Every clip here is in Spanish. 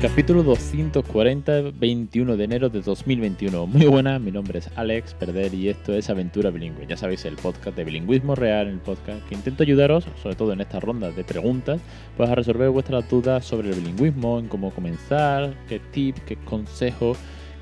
Capítulo 240, 21 de enero de 2021. Muy buena, mi nombre es Alex Perder y esto es Aventura Bilingüe. Ya sabéis, el podcast de bilingüismo real, el podcast que intento ayudaros, sobre todo en esta ronda de preguntas, pues a resolver vuestras dudas sobre el bilingüismo, en cómo comenzar, qué tips, qué consejos,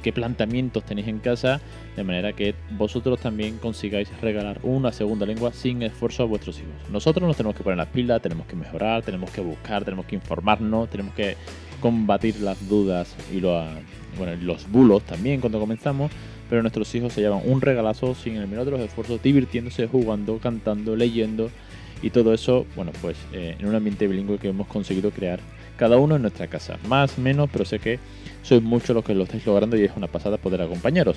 qué planteamientos tenéis en casa, de manera que vosotros también consigáis regalar una segunda lengua sin esfuerzo a vuestros hijos. Nosotros nos tenemos que poner las pilas, tenemos que mejorar, tenemos que buscar, tenemos que informarnos, tenemos que combatir las dudas y los, bulos también cuando comenzamos, pero nuestros hijos se llevan un regalazo sin el menor de los esfuerzos, divirtiéndose, jugando, cantando, leyendo y todo eso, bueno, pues eh, en un ambiente bilingüe que hemos conseguido crear cada uno en nuestra casa. Más, menos, pero sé que sois muchos los que lo estáis logrando y es una pasada poder acompañaros.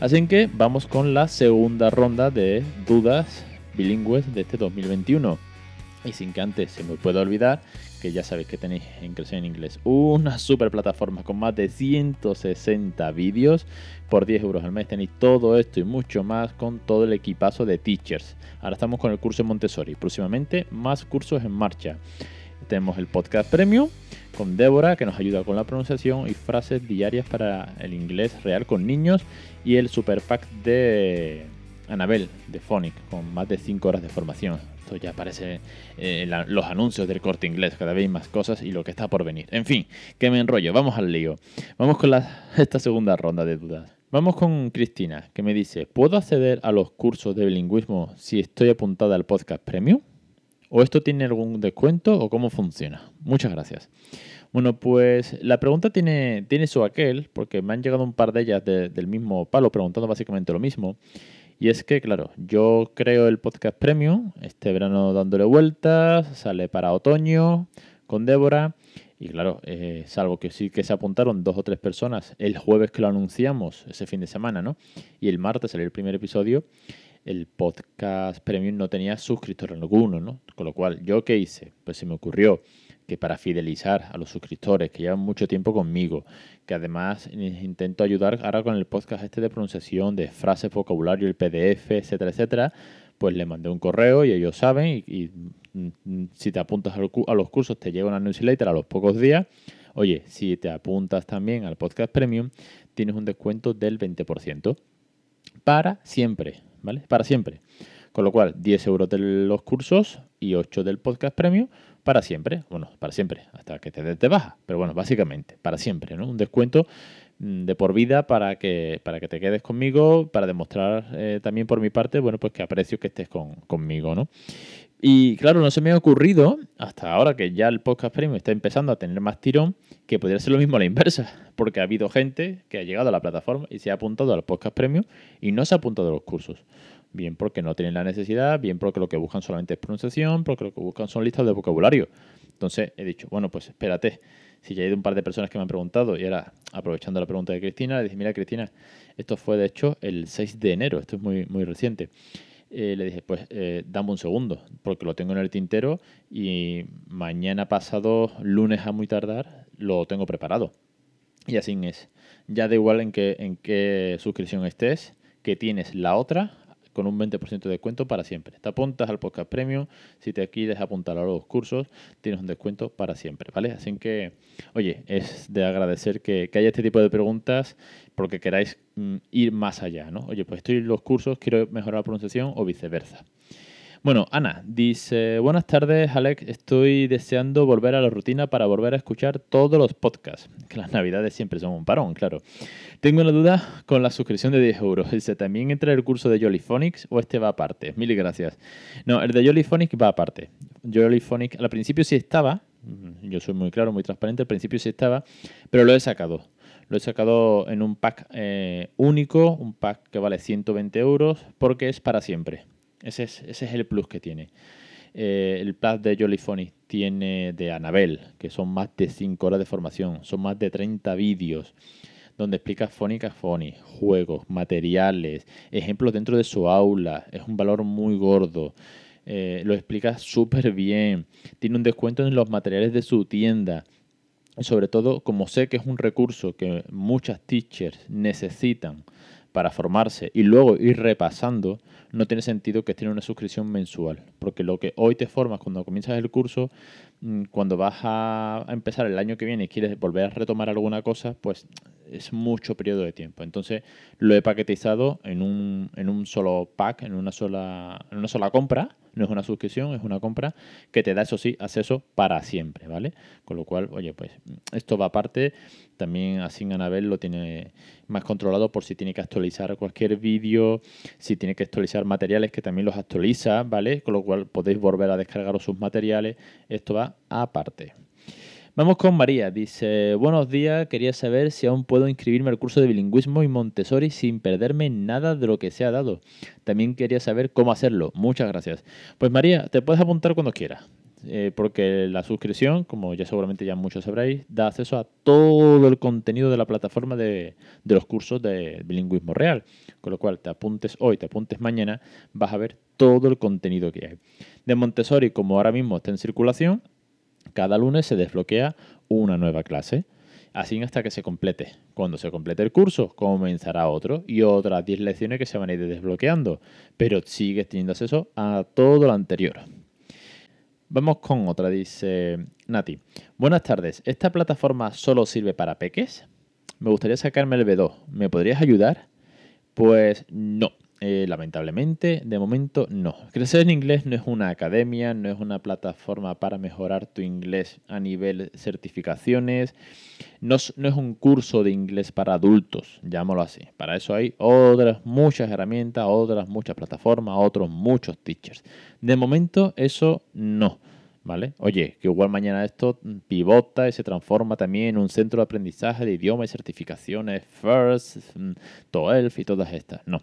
Así que vamos con la segunda ronda de dudas bilingües de este 2021. Y sin que antes se me pueda olvidar, que ya sabéis que tenéis en Crecer en Inglés una super plataforma con más de 160 vídeos. Por 10 euros al mes tenéis todo esto y mucho más con todo el equipazo de teachers. Ahora estamos con el curso en Montessori. Próximamente más cursos en marcha. Tenemos el podcast premium con Débora que nos ayuda con la pronunciación y frases diarias para el inglés real con niños. Y el super pack de Anabel de Phonic con más de 5 horas de formación ya aparece eh, los anuncios del corte inglés, cada vez más cosas y lo que está por venir. En fin, que me enrollo, vamos al lío. Vamos con esta segunda ronda de dudas. Vamos con Cristina, que me dice, ¿puedo acceder a los cursos de bilingüismo si estoy apuntada al podcast premium? ¿O esto tiene algún descuento o cómo funciona? Muchas gracias. Bueno, pues la pregunta tiene, tiene su aquel, porque me han llegado un par de ellas del mismo palo preguntando básicamente lo mismo. Y es que, claro, yo creo el podcast premium, este verano dándole vueltas, sale para otoño con Débora. Y claro, salvo que sí que se apuntaron dos o tres personas el jueves que lo anunciamos, ese fin de semana, ¿no? Y el martes salió el primer episodio, el podcast premium no tenía suscriptor alguno, ¿no? Con lo cual, ¿yo qué hice? Pues se me ocurrió que para fidelizar a los suscriptores que llevan mucho tiempo conmigo, que además intento ayudar ahora con el podcast este de pronunciación, de frases, vocabulario, el PDF, etcétera, etcétera, pues le mandé un correo y ellos saben y, mm, si te apuntas a los cursos te llega una newsletter a los pocos días. Oye, si te apuntas también al podcast premium, tienes un descuento del 20%. Para siempre, ¿vale? Para siempre. Con lo cual, 10 euros de los cursos y 8 del podcast premium para siempre. Bueno, para siempre, hasta que te de baja. Pero bueno, básicamente, para siempre, ¿no? Un descuento mm, de por vida para que, para que te quedes conmigo, para demostrar eh, también por mi parte, bueno, pues que aprecio que estés conmigo, ¿no? Y claro, no se me ha ocurrido, hasta ahora que ya el podcast premium está empezando a tener más tirón, que podría ser lo mismo a la inversa, porque ha habido gente que ha llegado a la plataforma y se ha apuntado al podcast premium y no se ha apuntado a los cursos. Bien porque no tienen la necesidad, bien porque lo que buscan solamente es pronunciación, porque lo que buscan son listas de vocabulario. Entonces he dicho, bueno, pues espérate. Si ya hay un par de personas que me han preguntado y ahora, aprovechando la pregunta de Cristina, le dije, mira Cristina, esto fue de hecho el 6 de enero, esto es muy, muy reciente. Eh, le dije, pues eh, dame un segundo, porque lo tengo en el tintero y mañana pasado, lunes a muy tardar, lo tengo preparado. Y así es. Ya da igual en qué, en qué suscripción estés, que tienes la otra, con un 20% de descuento para siempre. Te apuntas al podcast premium, si te quieres apuntar a los cursos, tienes un descuento para siempre, ¿vale? Así que, oye, es de agradecer que, haya este tipo de preguntas porque queráis mm, ir más allá, ¿no? Oye, pues estoy en los cursos, quiero mejorar la pronunciación o viceversa. Bueno, Ana dice, buenas tardes Alex, estoy deseando volver a la rutina para volver a escuchar todos los podcasts, que las navidades siempre son un parón, claro. Tengo una duda con la suscripción de 10 euros. Dice, ¿también entra el curso de Jollyphonics o este va aparte? Mil gracias. No, el de Jollyphonics va aparte. Jollyphonics al principio sí estaba, mm, yo soy muy claro, muy transparente, al principio sí estaba, pero lo he sacado. Lo he sacado en un pack eh, único, un pack que vale 120 euros, porque es para siempre. Ese es, el plus que tiene. Eh, el plus de Jollyphonic tiene de Anabel, que son más de 5 horas de formación, son más de 30 vídeos donde explica fónica phony, juegos, materiales, ejemplos dentro de su aula. Es un valor muy gordo. Eh, lo explica súper bien. Tiene un descuento en los materiales de su tienda. sobre todo, como sé que es un recurso que muchas teachers necesitan para formarse y luego ir repasando, no tiene sentido que esté una suscripción mensual. Porque lo que hoy te formas cuando comienzas el curso, mm, cuando vas a empezar el año que viene y quieres volver a retomar alguna cosa, pues es mucho periodo de tiempo. Entonces lo he paquetizado en un, en un solo pack, en una sola, en una sola compra no es una suscripción, es una compra que te da, eso sí, acceso para siempre, ¿vale? Con lo cual, oye, pues esto va aparte. También así Anabel lo tiene más controlado por si tiene que actualizar cualquier vídeo, si tiene que actualizar materiales que también los actualiza, ¿vale? Con lo cual podéis volver a descargar sus materiales. Esto va aparte. Vamos con María. Dice, buenos días, quería saber si aún puedo inscribirme al curso de bilingüismo y Montessori sin perderme nada de lo que se ha dado. También quería saber cómo hacerlo. Muchas gracias. Pues María, te puedes apuntar cuando quieras. Eh, porque la suscripción, como ya seguramente ya muchos sabréis, da acceso a todo el contenido de la plataforma de, de los cursos de bilingüismo real. Con lo cual, te apuntes hoy, te apuntes mañana, vas a ver todo el contenido que hay. De Montessori, como ahora mismo está en circulación, cada lunes se desbloquea una nueva clase, así hasta que se complete. Cuando se complete el curso, comenzará otro y otras 10 lecciones que se van a ir desbloqueando, pero sigues teniendo acceso a todo lo anterior. Vamos con otra, dice Nati. Buenas tardes, ¿esta plataforma solo sirve para peques? Me gustaría sacarme el B2. ¿Me podrías ayudar? Pues no. Eh, lamentablemente, de momento no. Crecer en inglés no es una academia, no es una plataforma para mejorar tu inglés a nivel certificaciones, no es, no es un curso de inglés para adultos, llámalo así. Para eso hay otras muchas herramientas, otras muchas plataformas, otros muchos teachers. De momento eso no. ¿Vale? Oye, que igual mañana esto pivota y se transforma también en un centro de aprendizaje de idioma y certificaciones, FIRST, mm, TOEFL y todas estas. No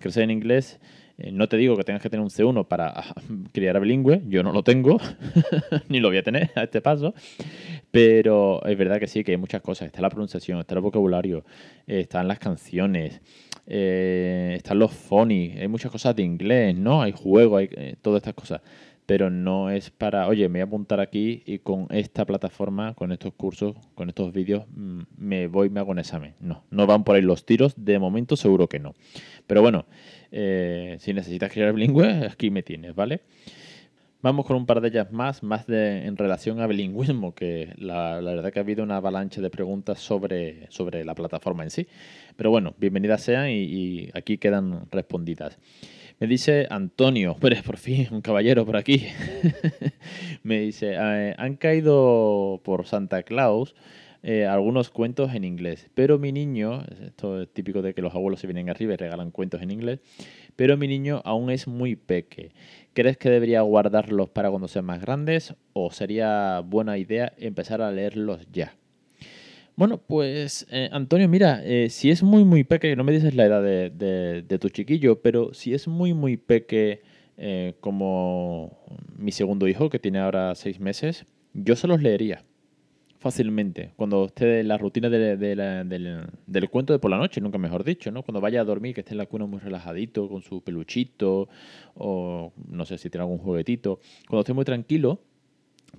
crecer en inglés, eh, no te digo que tengas que tener un C1 para ah, criar a bilingüe, yo no lo tengo, ni lo voy a tener a este paso, pero es verdad que sí, que hay muchas cosas. Está la pronunciación, está el vocabulario, están las canciones, eh, están los phonies, hay muchas cosas de inglés, ¿no? Hay juego, hay eh, todas estas cosas pero no es para, oye, me voy a apuntar aquí y con esta plataforma, con estos cursos, con estos vídeos, mm, me voy, me hago un examen. No, no van por ahí los tiros, de momento seguro que no. Pero bueno, eh, si necesitas crear bilingüe, aquí me tienes, ¿vale? Vamos con un par de ellas más, más de, en relación a bilingüismo, que la, verdad que ha habido una avalancha de preguntas sobre, sobre la plataforma en sí. Pero bueno, bienvenidas sean y aquí quedan respondidas. Me dice Antonio, pues por fin, un caballero por aquí. me dice, eh, han caído por Santa Claus eh, algunos cuentos en inglés, pero mi niño, esto es típico de que los abuelos se vienen arriba y regalan cuentos en inglés, pero mi niño aún es muy peque. ¿Crees que debería guardarlos para cuando sean más grandes o sería buena idea empezar a leerlos ya? Bueno, pues eh, Antonio, mira, eh, si es muy, muy peque, no me dices la edad de, tu chiquillo, pero si es muy, muy peque eh, como mi segundo hijo, que tiene ahora seis meses, yo se los leería fácilmente. Cuando esté en la rutina del, cuento de por la noche, nunca mejor dicho, ¿no? Cuando vaya a dormir, que esté en la cuna muy relajadito, con su peluchito, o no sé si tiene algún juguetito. Cuando esté muy tranquilo,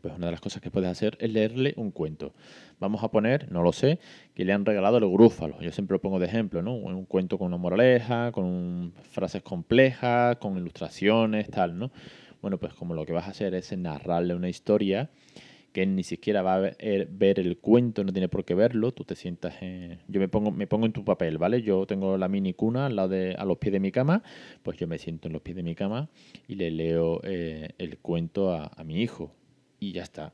pues una de las cosas que puedes hacer es leerle un cuento. Vamos a poner, no lo sé, que le han regalado el grúfalo. Yo siempre lo pongo de ejemplo, ¿no? Un cuento con una moraleja, con frases complejas, con ilustraciones, tal, ¿no? Bueno, pues como lo que vas a hacer es narrarle una historia que ni siquiera va a ver, el cuento, no tiene por qué verlo, tú te sientas en... Yo me pongo, me pongo en tu papel, ¿vale? Yo tengo la mini cuna al lado de, a los pies de mi cama, pues yo me siento en los pies de mi cama y le leo eh, el cuento a mi hijo y ya está.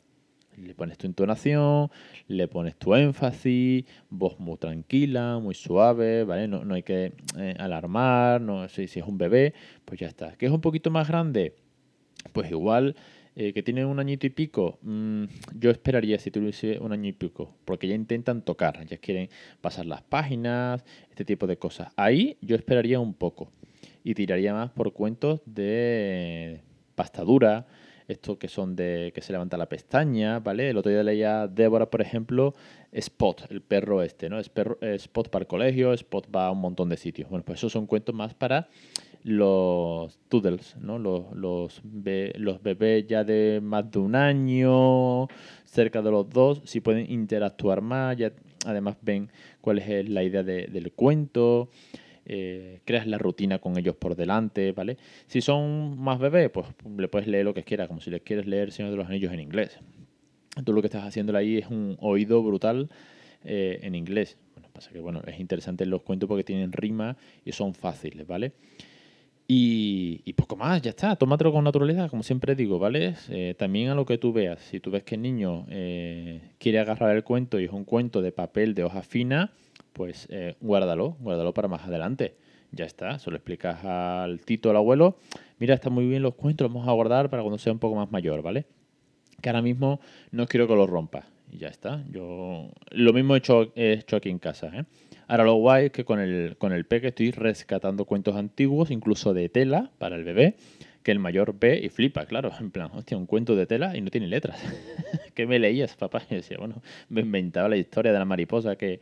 Le pones tu entonación, le pones tu énfasis, voz muy tranquila, muy suave, ¿vale? No, hay que eh, alarmar, no sé si es un bebé, pues ya está. ¿Que es un poquito más grande? Pues igual eh, que tiene un añito y pico, mm, yo esperaría si tuviese un año y pico, porque ya intentan tocar, ya quieren pasar las páginas, este tipo de cosas. Ahí yo esperaría un poco y tiraría más por cuentos de pastadura, estos que son de que se levanta la pestaña, ¿vale? El otro día leía Débora, por ejemplo, Spot, el perro este, ¿no? Es Spot para el colegio, Spot va a un montón de sitios. Bueno, pues esos son cuentos más para los toodles, ¿no? Los, los, los bebés ya de más de un año, cerca de los dos, si pueden interactuar más, ya además ven cuál es la idea del cuento. Eh, creas la rutina con ellos por delante, ¿vale? Si son más bebés, pues le puedes leer lo que quieras, como si les quieres leer Señor de los Anillos en inglés. Tú lo que estás haciendo ahí es un oído brutal eh, en inglés. Bueno, pasa que bueno, es interesante los cuentos porque tienen rima y son fáciles, ¿vale? Y, poco más, ya está. Tómatelo con naturalidad, como siempre digo, ¿vale? Eh, también a lo que tú veas. Si tú ves que el niño quiere agarrar el cuento y es un cuento de papel de hoja fina, pues eh, guárdalo, guárdalo para más adelante. Ya está, solo explicas al tito, al abuelo, mira, están muy bien los cuentos, los vamos a guardar para cuando sea un poco más mayor, ¿vale? Que ahora mismo no quiero que los rompa. Y ya está. Yo lo mismo he hecho, he hecho aquí en casa, ¿eh? Ahora lo guay es que con el, con el peque estoy rescatando cuentos antiguos, incluso de tela, para el bebé, que el mayor ve y flipa, claro. En plan, hostia, un cuento de tela y no tiene letras. ¿Qué me leías, papá? Y decía, bueno, me inventaba la historia de la mariposa que,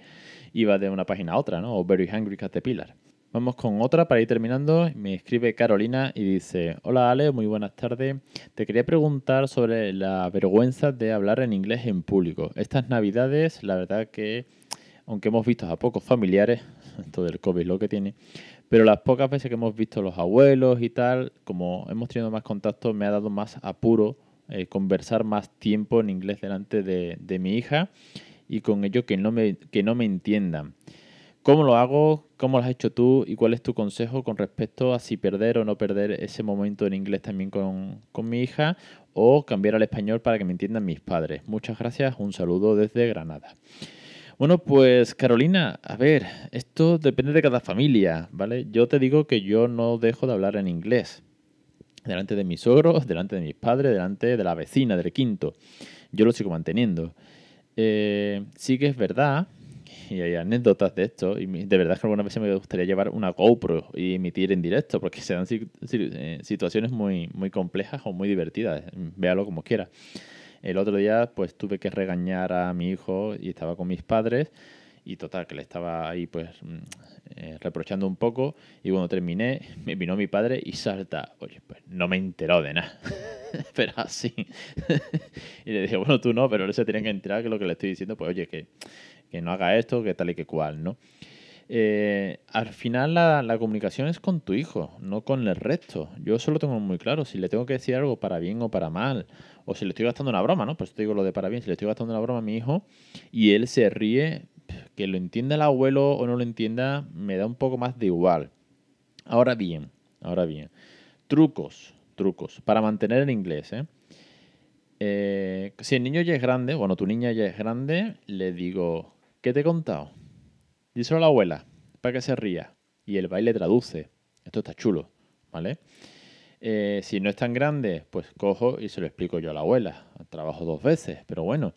iba de una página a otra, ¿no? O Very Hungry Caterpillar. Vamos con otra para ir terminando. Me escribe Carolina y dice, hola Ale, muy buenas tardes. Te quería preguntar sobre la vergüenza de hablar en inglés en público. Estas navidades, la verdad que, aunque hemos visto a pocos familiares, todo el COVID lo que tiene, pero las pocas veces que hemos visto los abuelos y tal, como hemos tenido más contacto, me ha dado más apuro eh, conversar más tiempo en inglés delante de, de mi hija y con ello que no me, que no me entiendan. ¿Cómo lo hago? ¿Cómo lo has hecho tú? ¿Y cuál es tu consejo con respecto a si perder o no perder ese momento en inglés también con, con mi hija o cambiar al español para que me entiendan mis padres? Muchas gracias, un saludo desde Granada. Bueno, pues Carolina, a ver, esto depende de cada familia, ¿vale? Yo te digo que yo no dejo de hablar en inglés. Delante de mis suegros, delante de mis padres, delante de la vecina del quinto. Yo lo sigo manteniendo. Eh, sí que es verdad, y hay anécdotas de esto, y de verdad que alguna vez me gustaría llevar una GoPro y emitir en directo, porque se dan eh, situaciones muy, muy complejas o muy divertidas, véalo como quiera. El otro día pues tuve que regañar a mi hijo y estaba con mis padres y total, que le estaba ahí pues mm, eh, reprochando un poco y cuando terminé me vino mi padre y salta, oye, pues no me enteró de nada, pero así. y le dije, bueno, tú no, pero él se tiene que enterar que lo que le estoy diciendo, pues oye, que, que no haga esto, que tal y que cual, ¿no? Eh, al final la, comunicación es con tu hijo, no con el resto. Yo eso lo tengo muy claro. Si le tengo que decir algo para bien o para mal, o si le estoy gastando una broma, ¿no? Pues te digo lo de para bien. Si le estoy gastando una broma a mi hijo y él se ríe, que lo entienda el abuelo o no lo entienda, me da un poco más de igual. Ahora bien, ahora bien, trucos, trucos, para mantener el inglés, ¿eh? Eh, si el niño ya es grande, bueno, tu niña ya es grande, le digo, ¿qué te he contado? Díselo a la abuela, para que se ría. Y el baile traduce. Esto está chulo, ¿vale? Eh, si no es tan grande, pues cojo y se lo explico yo a la abuela. Trabajo dos veces, pero bueno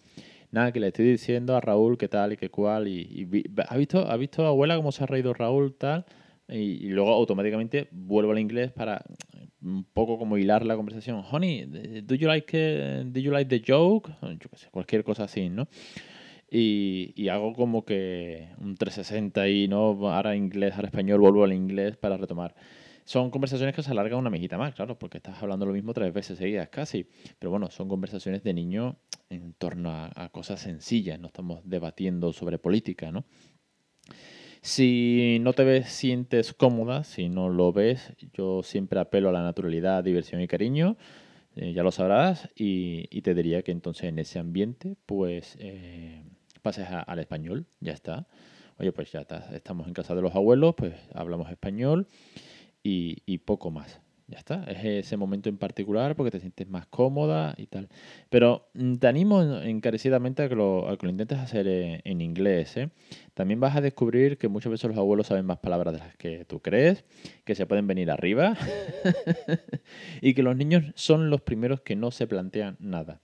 nada, que le estoy diciendo a Raúl qué tal y qué cual. Y, ¿ha, visto, ¿Ha visto abuela cómo se ha reído Raúl tal? Y, luego automáticamente vuelvo al inglés para un poco como hilar la conversación. Honey, do you like, uh, do you like the joke? Cualquier cosa así, ¿no? Y, y, hago como que un 360 y no, ahora inglés, ahora español, vuelvo al inglés para retomar. Son conversaciones que se alargan una mijita más, claro, porque estás hablando lo mismo tres veces seguidas casi. Pero bueno, son conversaciones de niño en torno a, cosas sencillas, no estamos debatiendo sobre política, ¿no? Si no te ves, sientes cómoda, si no lo ves, yo siempre apelo a la naturalidad, diversión y cariño, eh, ya lo sabrás, y, te diría que entonces en ese ambiente, pues eh, pases al español, ya está. Oye, pues ya está, estamos en casa de los abuelos, pues hablamos español y, poco más. Ya está, es ese momento en particular porque te sientes más cómoda y tal. Pero mm, te animo encarecidamente a que lo, a que lo intentes hacer en, inglés. ¿eh? También vas a descubrir que muchas veces los abuelos saben más palabras de las que tú crees, que se pueden venir arriba y que los niños son los primeros que no se plantean nada.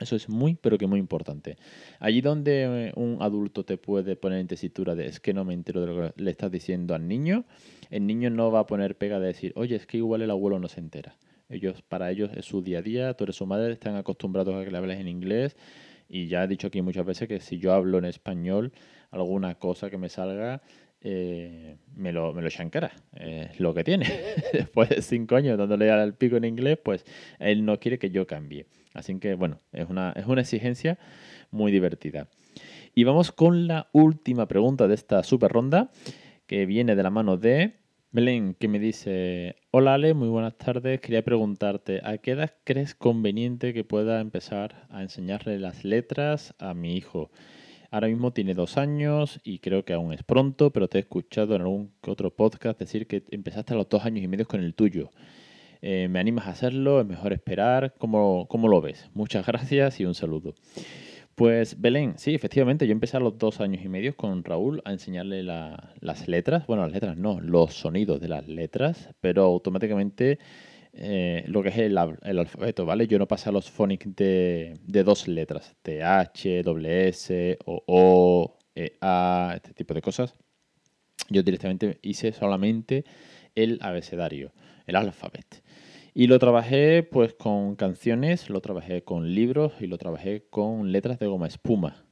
Eso es muy, pero que muy importante. Allí donde eh, un adulto te puede poner en tesitura de es que no me entero de lo que le estás diciendo al niño, el niño no va a poner pega de decir, oye, es que igual el abuelo no se entera. Ellos, para ellos es su día a día, tú eres su madre, están acostumbrados a que le hables en inglés. Y ya he dicho aquí muchas veces que si yo hablo en español, alguna cosa que me salga, eh, me lo, me lo shankara. Es lo que tiene. Después de cinco años dándole al pico en inglés, pues él no quiere que yo cambie. Así que, bueno, es una, es una exigencia muy divertida. Y vamos con la última pregunta de esta super ronda, que viene de la mano de Belén, que me dice, hola Ale, muy buenas tardes. Quería preguntarte, ¿a qué edad crees conveniente que pueda empezar a enseñarle las letras a mi hijo? Ahora mismo tiene dos años y creo que aún es pronto, pero te he escuchado en algún otro podcast decir que empezaste a los dos años y medio con el tuyo. Eh, ¿Me animas a hacerlo? ¿Es mejor esperar? ¿Cómo, ¿Cómo lo ves? Muchas gracias y un saludo. Pues Belén, sí, efectivamente, yo empecé a los dos años y medio con Raúl a enseñarle las letras, bueno, las letras no, los sonidos de las letras, pero automáticamente eh, lo que es el, alfabeto, ¿vale? Yo no pasé a los phonics de, dos letras, de H, S, o O, e, A, este tipo de cosas. Yo directamente hice solamente el abecedario, el alfabeto. Y lo trabajé pues con canciones, lo trabajé con libros y lo trabajé con letras de goma espuma.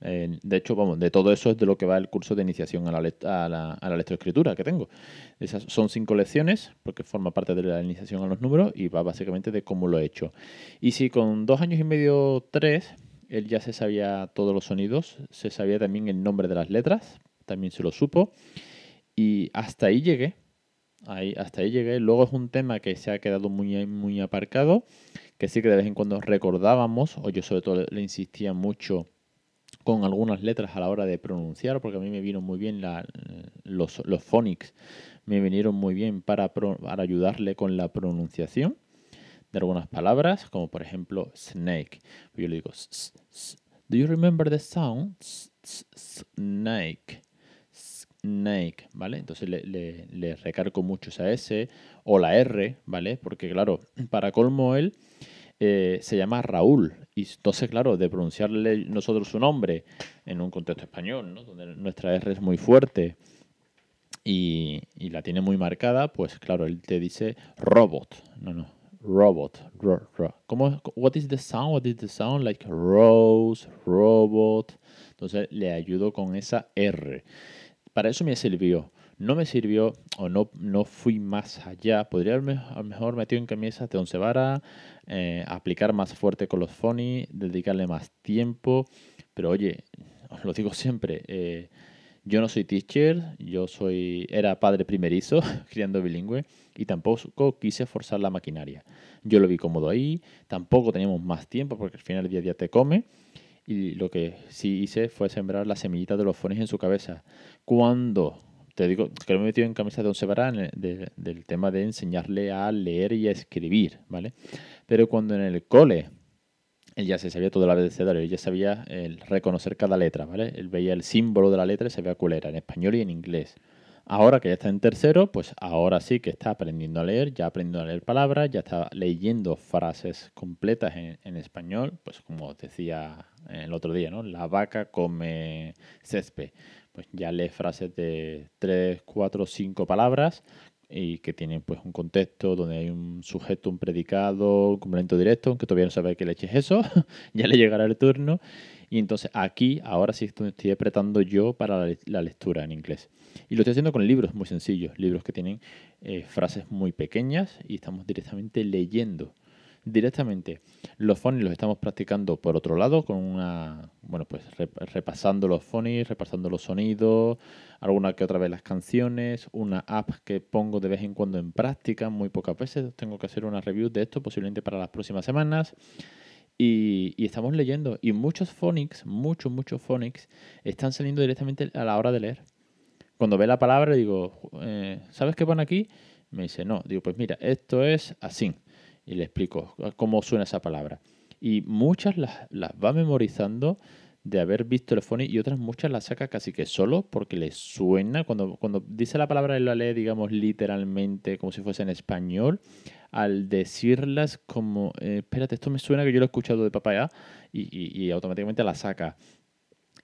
Eh, de hecho, vamos, de todo eso es de lo que va el curso de iniciación a la, a la, a la lectoescritura que tengo. Esas son cinco lecciones, porque forma parte de la iniciación a los números y va básicamente de cómo lo he hecho. Y si con dos años y medio, tres, él ya se sabía todos los sonidos, se sabía también el nombre de las letras, también se lo supo. Y hasta ahí llegué. Hasta ahí llegué. Luego es un tema que se ha quedado muy, muy aparcado, que sí que de vez en cuando recordábamos, o yo sobre todo le insistía mucho con algunas letras a la hora de pronunciar, porque a mí me vino muy bien los, los phonics, me vinieron muy bien para, para ayudarle con la pronunciación de algunas palabras, como por ejemplo snake. Yo le digo, ¿do you remember the sound? Snake snake, ¿vale? Entonces le, recargo mucho esa S o la R, ¿vale? Porque claro, para colmo él eh, se llama Raúl. Y entonces, claro, de pronunciarle nosotros su nombre en un contexto español, ¿no? Donde nuestra R es muy fuerte y, la tiene muy marcada, pues claro, él te dice robot. No, no, robot. Ro, ¿Cómo, what is the sound? What is the sound? Like rose, robot. Entonces le ayudo con esa R para eso me sirvió. No me sirvió o no, no fui más allá. Podría haberme mejor metido en camisas de once vara, eh, aplicar más fuerte con los phonies, dedicarle más tiempo. Pero oye, os lo digo siempre, eh, yo no soy teacher, yo soy era padre primerizo, criando bilingüe, y tampoco quise forzar la maquinaria. Yo lo vi cómodo ahí, tampoco teníamos más tiempo porque al final el día a día te come. Y lo que sí hice fue sembrar la semillita de los fones en su cabeza. Cuando, te digo, que me he metido en camisa de once varas del tema de enseñarle a leer y a escribir, ¿vale? Pero cuando en el cole él ya se sabía todo el abecedario, él ya sabía el reconocer cada letra, ¿vale? Él veía el símbolo de la letra y sabía cuál era, en español y en inglés. Ahora que ya está en tercero, pues ahora sí que está aprendiendo a leer, ya aprendiendo a leer palabras, ya está leyendo frases completas en, español, pues como decía el otro día, ¿no? La vaca come césped. Pues ya lee frases de 3, 4, 5 palabras y que tienen pues un contexto donde hay un sujeto, un predicado, un complemento directo, aunque todavía no sabe qué leche es eso, ya le llegará el turno. Y entonces aquí, ahora sí estoy apretando yo para la lectura en inglés. Y lo estoy haciendo con libros muy sencillos, libros que tienen eh, frases muy pequeñas y estamos directamente leyendo. Directamente. Los phonies los estamos practicando por otro lado, con una, bueno, pues repasando los phonies, repasando los sonidos, alguna que otra vez las canciones, una app que pongo de vez en cuando en práctica, muy pocas veces. Tengo que hacer una review de esto, posiblemente para las próximas semanas. Y, estamos leyendo. Y muchos phonics, muchos, muchos phonics, están saliendo directamente a la hora de leer cuando ve la palabra digo, eh, ¿sabes qué pone aquí? Me dice, no. Digo, pues mira, esto es así. Y le explico cómo suena esa palabra. Y muchas las, va memorizando de haber visto el phonics y otras muchas las saca casi que solo porque le suena. Cuando, cuando dice la palabra y la lee, digamos, literalmente, como si fuese en español, al decirlas como, eh, espérate, esto me suena que yo lo he escuchado de papá y, y automáticamente la saca.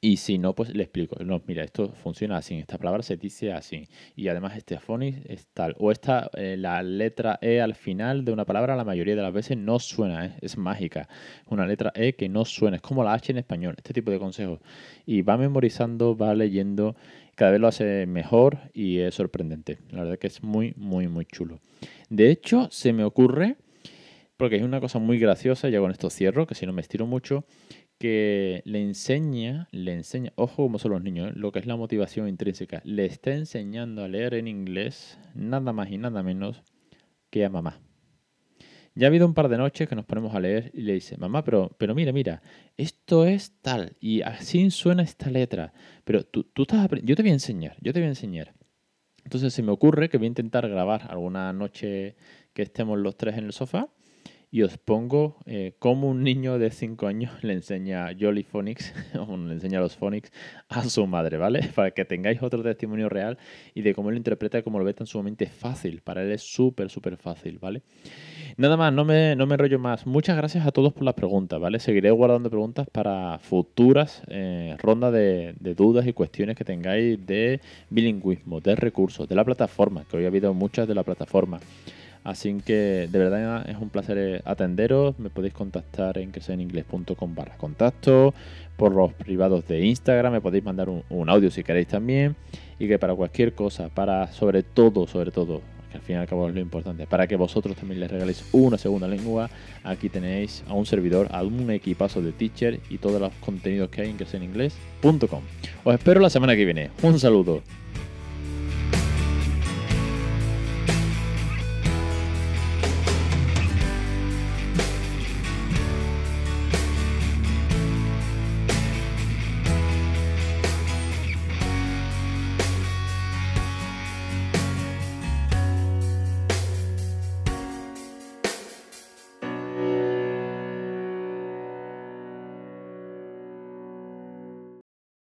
Y si no, pues le explico. No, mira, esto funciona así. Esta palabra se dice así. Y además este phonics es tal. O esta, eh, la letra E al final de una palabra la mayoría de las veces no suena. Es mágica. Una letra E que no suena. Es como la H en español. Este tipo de consejos. Y va memorizando, va leyendo. Cada vez lo hace mejor y es sorprendente. La verdad que es muy, muy, muy chulo. De hecho, se me ocurre, porque es una cosa muy graciosa, ya con esto cierro, que si no me estiro mucho que le enseña, le enseña, ojo como son los niños, ¿eh? lo que es la motivación intrínseca, le está enseñando a leer en inglés nada más y nada menos que a mamá. Ya ha habido un par de noches que nos ponemos a leer y le dice, mamá, pero, pero mira, mira, esto es tal y así suena esta letra, pero tú, tú estás yo te voy a enseñar, yo te voy a enseñar. Entonces se me ocurre que voy a intentar grabar alguna noche que estemos los tres en el sofá y os pongo eh, cómo un niño de 5 años le enseña Jolly Phonics, o le enseña los Phonics a su madre, ¿vale? Para que tengáis otro testimonio real y de cómo él interpreta cómo lo ve tan sumamente fácil. Para él es súper, súper fácil, ¿vale? Nada más, no me, no me enrollo más. Muchas gracias a todos por las preguntas, ¿vale? Seguiré guardando preguntas para futuras eh, rondas de, de dudas y cuestiones que tengáis de bilingüismo, de recursos, de la plataforma, que hoy ha habido muchas de la plataforma. Así que de verdad es un placer eh, atenderos. Me podéis contactar en inglés.com barra contacto, por los privados de Instagram, me podéis mandar un, audio si queréis también. Y que para cualquier cosa, para sobre todo, sobre todo, que al fin y al cabo es lo importante, para que vosotros también les regaléis una segunda lengua, aquí tenéis a un servidor, a un equipazo de teacher y todos los contenidos que hay en inglés.com. Os espero la semana que viene. Un saludo.